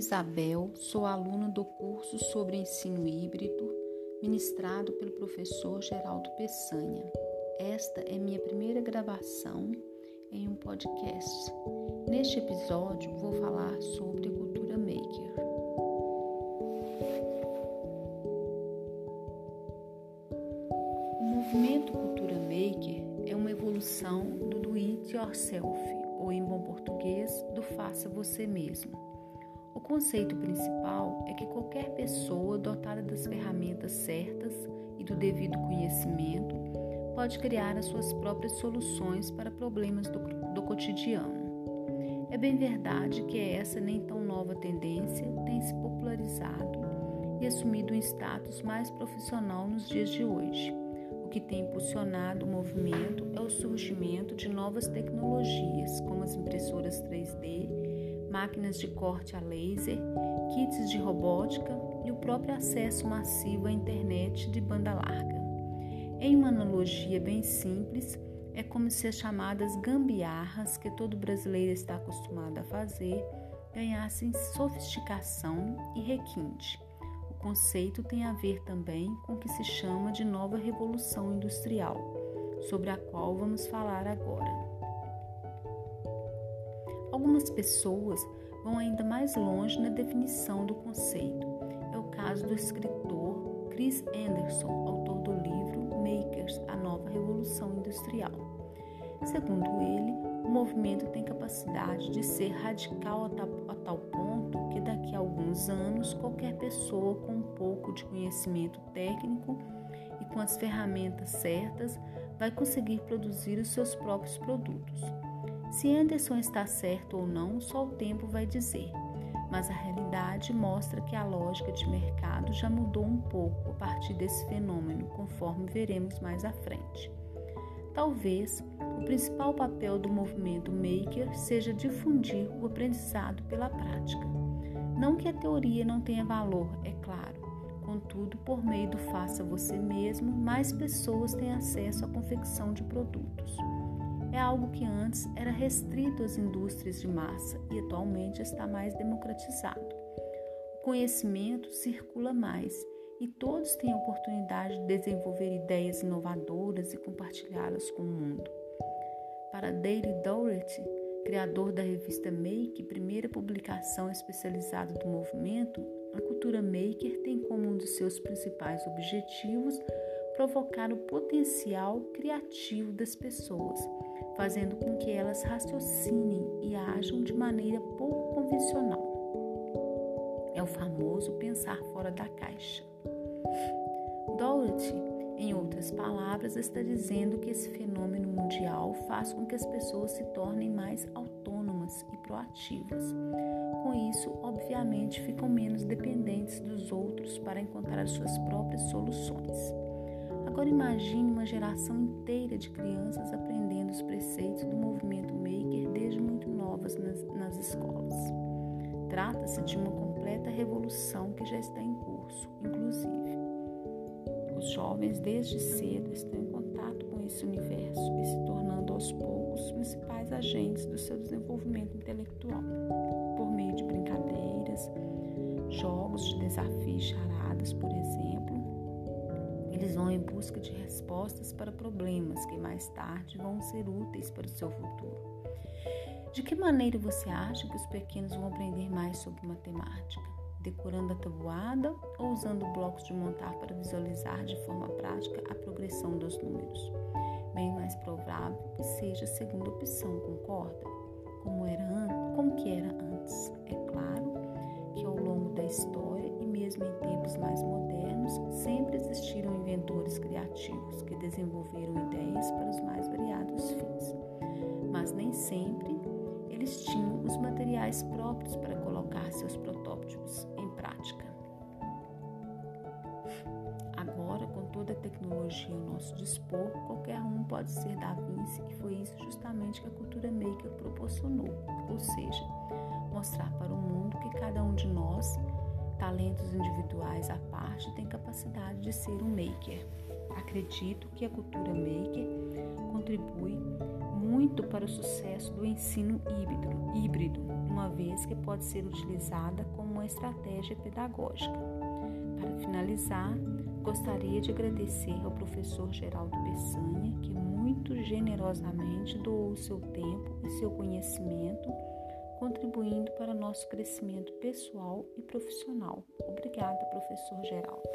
Isabel, sou aluna do curso sobre ensino híbrido, ministrado pelo professor Geraldo Peçanha. Esta é minha primeira gravação em um podcast. Neste episódio, vou falar sobre cultura maker. O movimento cultura maker é uma evolução do do it yourself, ou em bom português, do faça você mesmo o conceito principal é que qualquer pessoa dotada das ferramentas certas e do devido conhecimento pode criar as suas próprias soluções para problemas do, do cotidiano. É bem verdade que essa nem tão nova tendência tem se popularizado e assumido um status mais profissional nos dias de hoje. O que tem impulsionado o movimento é o surgimento de novas tecnologias, como as impressoras 3D máquinas de corte a laser, kits de robótica e o próprio acesso massivo à internet de banda larga. Em uma analogia bem simples, é como se as chamadas gambiarras que todo brasileiro está acostumado a fazer ganhassem sofisticação e requinte. O conceito tem a ver também com o que se chama de nova revolução industrial, sobre a qual vamos falar agora. Algumas pessoas vão ainda mais longe na definição do conceito. É o caso do escritor Chris Anderson, autor do livro Makers: A Nova Revolução Industrial. Segundo ele, o movimento tem capacidade de ser radical a tal, ponto que daqui a alguns anos qualquer pessoa com um pouco de conhecimento técnico e com as ferramentas certas vai conseguir produzir os seus próprios produtos. Se Anderson está certo ou não, só o tempo vai dizer, mas a realidade mostra que a lógica de mercado já mudou um pouco a partir desse fenômeno, conforme veremos mais à frente. Talvez o principal papel do movimento maker seja difundir o aprendizado pela prática. Não que a teoria não tenha valor, é claro. Contudo, por meio do faça você mesmo, mais pessoas têm acesso à confecção de produtos é algo que antes era restrito às indústrias de massa e atualmente está mais democratizado. O conhecimento circula mais e todos têm a oportunidade de desenvolver ideias inovadoras e compartilhá-las com o mundo. Para Dale Dougherty, criador da revista Make, primeira publicação especializada do movimento, a cultura maker tem como um dos seus principais objetivos provocar o potencial criativo das pessoas, fazendo com que elas raciocinem e ajam de maneira pouco convencional. É o famoso pensar fora da caixa. Dorothy, em outras palavras, está dizendo que esse fenômeno mundial faz com que as pessoas se tornem mais autônomas e proativas. Com isso, obviamente, ficam menos dependentes dos outros para encontrar suas próprias soluções. Agora imagine uma geração inteira de crianças aprendendo os preceitos do movimento maker desde muito novas nas, nas escolas. Trata-se de uma completa revolução que já está em curso, inclusive. Os jovens desde cedo estão em contato com esse universo e se tornando aos poucos os principais agentes do seu desenvolvimento intelectual, por meio de brincadeiras, jogos de desafios charadas, por exemplo, eles vão em busca de respostas para problemas que mais tarde vão ser úteis para o seu futuro. De que maneira você acha que os pequenos vão aprender mais sobre matemática? Decorando a tabuada ou usando blocos de montar para visualizar de forma prática a progressão dos números? Bem mais provável que seja a segunda opção, concorda? Como era como que era antes? É claro que ao longo da história e mesmo em tempos mais modernos, sempre existiram inventores criativos que desenvolveram ideias para os mais variados fins. Mas nem sempre eles tinham os materiais próprios para colocar seus protótipos em prática. Agora, com toda a tecnologia ao nosso dispor, qualquer um pode ser Da Vinci e foi isso justamente que a cultura maker proporcionou, ou seja, mostrar para o mundo que cada um de nós talentos individuais à parte, tem capacidade de ser um maker. Acredito que a cultura maker contribui muito para o sucesso do ensino híbrido, uma vez que pode ser utilizada como uma estratégia pedagógica. Para finalizar, gostaria de agradecer ao professor Geraldo Peçanha, que muito generosamente doou seu tempo e seu conhecimento, contribuindo para nosso crescimento pessoal e profissional. Obrigada, professor Geraldo.